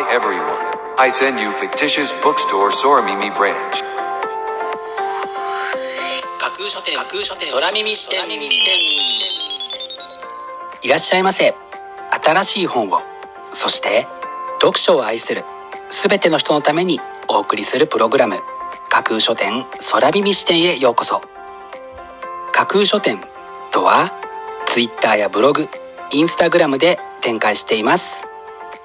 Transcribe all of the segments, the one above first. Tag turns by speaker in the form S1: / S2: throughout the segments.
S1: Hi everyone. I send you fictitious bookstore Soramimi branch.
S2: 架空書店架空書店空耳視点いらっしゃいませ新しい本をそして読書を愛するすべての人のためにお送りするプログラム架空書店空耳視点へようこそ架空書店とは Twitter やブログインスタグラムで展開しています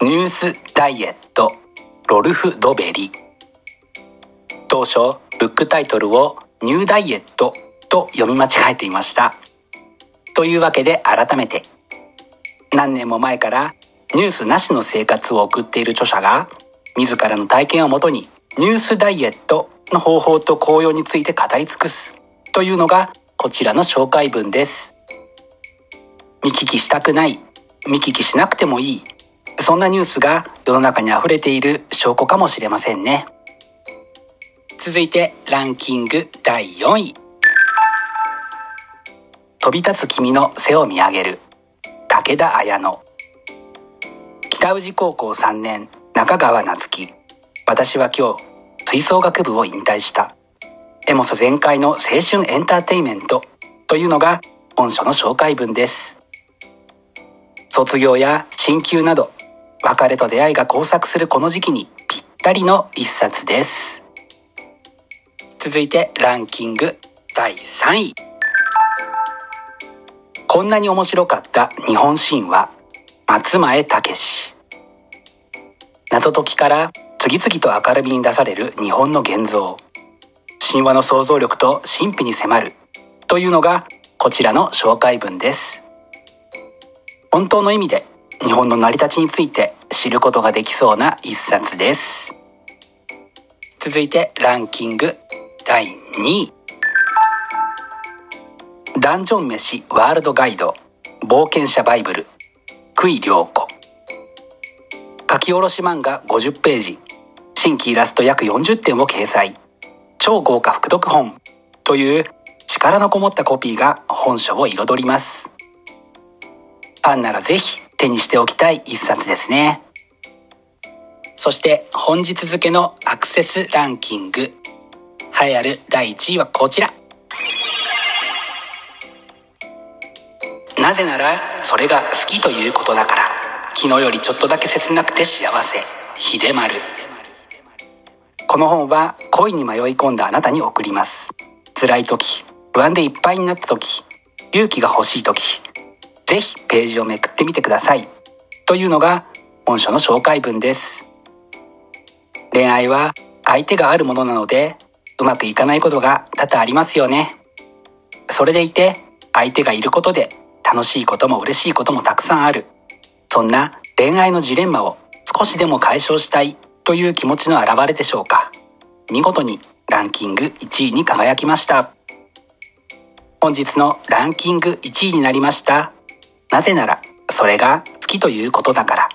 S2: ニュースダイエットロルフ・ドベリ。当初ブックタイトルをニューダイエットと読み間違えていました。というわけで改めて何年も前からニュースなしの生活を送っている著者が自らの体験をもとにニュースダイエットの方法と効用について語り尽くす。というのがこちらの紹介文です。見聞きしたくない見聞きしなくてもいいそんなニュースが世の中に溢れている証拠かもしれませんね。続いてランキング第4位。飛び立つ君の背を見上げる。武田綾乃。北宇治高校3年中川夏樹。私は今日吹奏楽部を引退した。エモス全開の青春エンターテイメント。というのが本書の紹介文です。卒業や進級など別れと出会いが交錯するこの時期にぴったりの一冊です。続いてランキング第3位。こんなに面白かった日本神話松前武謎解きから次々と明るみに出される日本の現像。神話の想像力と神秘に迫る。というのがこちらの紹介文です。本当の意味で日本の成り立ちについて知ることができそうな一冊です。続いてランキング第2位。ダンジョン飯ワールドガイド冒険者バイブル久井良子。書き下ろし漫画50ページ。新規イラスト約40点を掲載。超豪華副読本。という力のこもったコピーが本書を彩ります。ファンならぜひ手にしておきたい一冊ですね。そして本日付のアクセスランキング。栄えある第1位はこちら。なぜならそれが好きということだから。昨日よりちょっとだけ切なくて幸せ。秀丸。この本は恋に迷い込んだあなたに送ります。辛い時不安でいっぱいになった時勇気が欲しい時ぜひページをめくってみてください。というのが本書の紹介文です。恋愛は相手があるものなのでうまくいかないことが多々ありますよね。それでいて相手がいることで楽しいことも嬉しいこともたくさんある。そんな恋愛のジレンマを少しでも解消したいという気持ちの表れでしょうか。見事にランキング1位に輝きました。本日のランキング1位になりました。なぜならそれが好きということだから。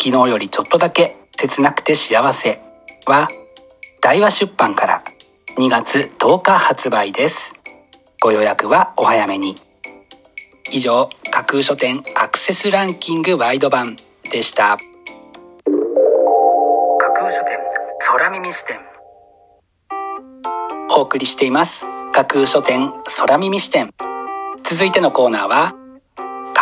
S2: 昨日よりちょっとだけ切なくて幸せは大和出版から。2月10日発売です。ご予約はお早めに。以上架空書店アクセスランキングワイド版でした。架空書店空耳視点。お送りしています。架空書店空耳視点。続いてのコーナーは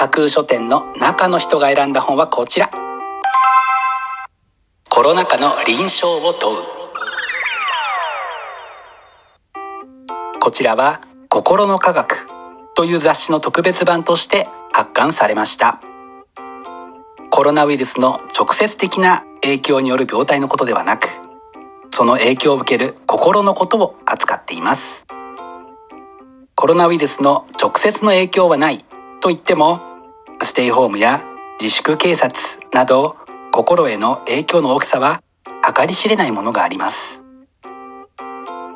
S2: 架空書店の中の人が選んだ本はこちら。コロナ禍の臨床を問う。こちらは心の科学という雑誌の特別版として発刊されました。コロナウイルスの直接的な影響による病態のことではなくその影響を受ける心のことを扱っています。コロナウイルスの直接の影響はないと言ってもステイホームや自粛警察など心への影響の大きさは計り知れないものがあります。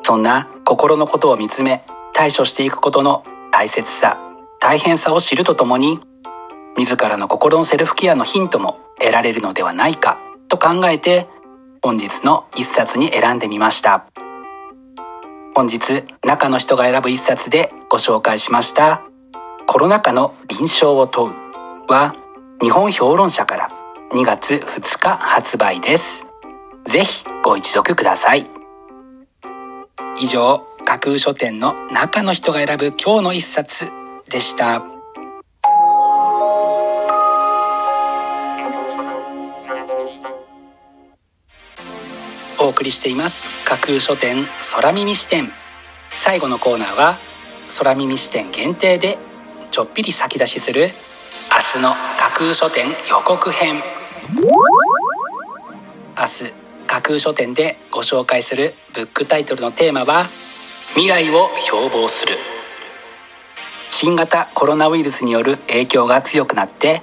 S2: そんな心のことを見つめ対処していくことの大切さ大変さを知るとともに自らの心のセルフケアのヒントも得られるのではないかと考えて本日の一冊に選んでみました。本日中の人が選ぶ一冊でご紹介しましたコロナ禍の臨床を問う。は日本評論者から2月2日発売です。ぜひご一読ください。以上架空書店の中の人が選ぶ今日の一冊でした。お送りしています。架空書店空耳視点。最後のコーナーは空耳視点限定でちょっぴり先出しする明日の架空書店予告編。明日架空書店でご紹介するブックタイトルのテーマは未来を標榜する。新型コロナウイルスによる影響が強くなって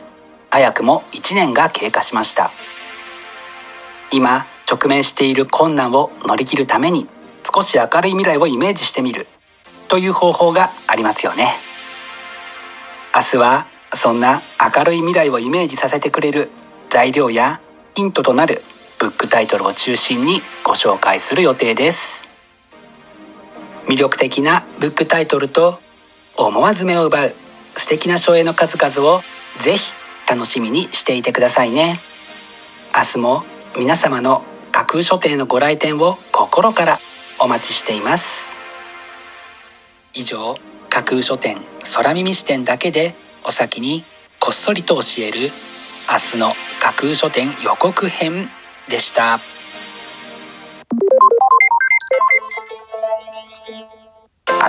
S2: 早くも1年が経過しました。今直面している困難を乗り切るために少し明るい未来をイメージしてみるという方法がありますよね。明日はそんな明るい未来をイメージさせてくれる材料やヒントとなるブックタイトルを中心にご紹介する予定です。魅力的なブックタイトルと思わず目を奪う素敵な書影の数々をぜひ楽しみにしていてくださいね。明日も皆様の架空書店のご来店を心からお待ちしています。以上架空書店空耳視点だけでお先にこっそりと教える明日の架空書店予告編でした。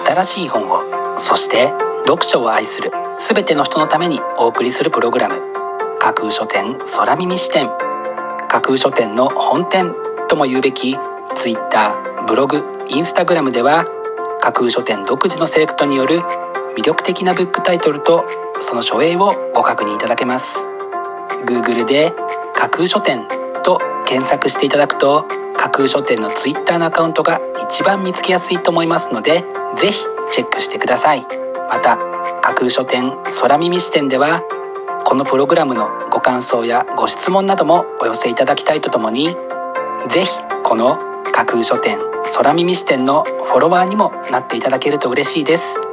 S2: 新しい本をそして読書を愛する全ての人のためにお送りするプログラム。架空書店空耳視点。架空書店の本店とも言うべき Twitter ブログインスタグラムでは架空書店独自のセレクトによる魅力的なブックタイトルとその書影をご確認いただけます。Google で架空書店と検索していただくと架空書店の Twitter のアカウントが一番見つけやすいと思いますのでぜひチェックしてください。また架空書店空耳視点ではこのプログラムのご感想やご質問などもお寄せいただきたいとともにぜひこの架空書店空耳視点のフォロワーにもなっていただけると嬉しいです。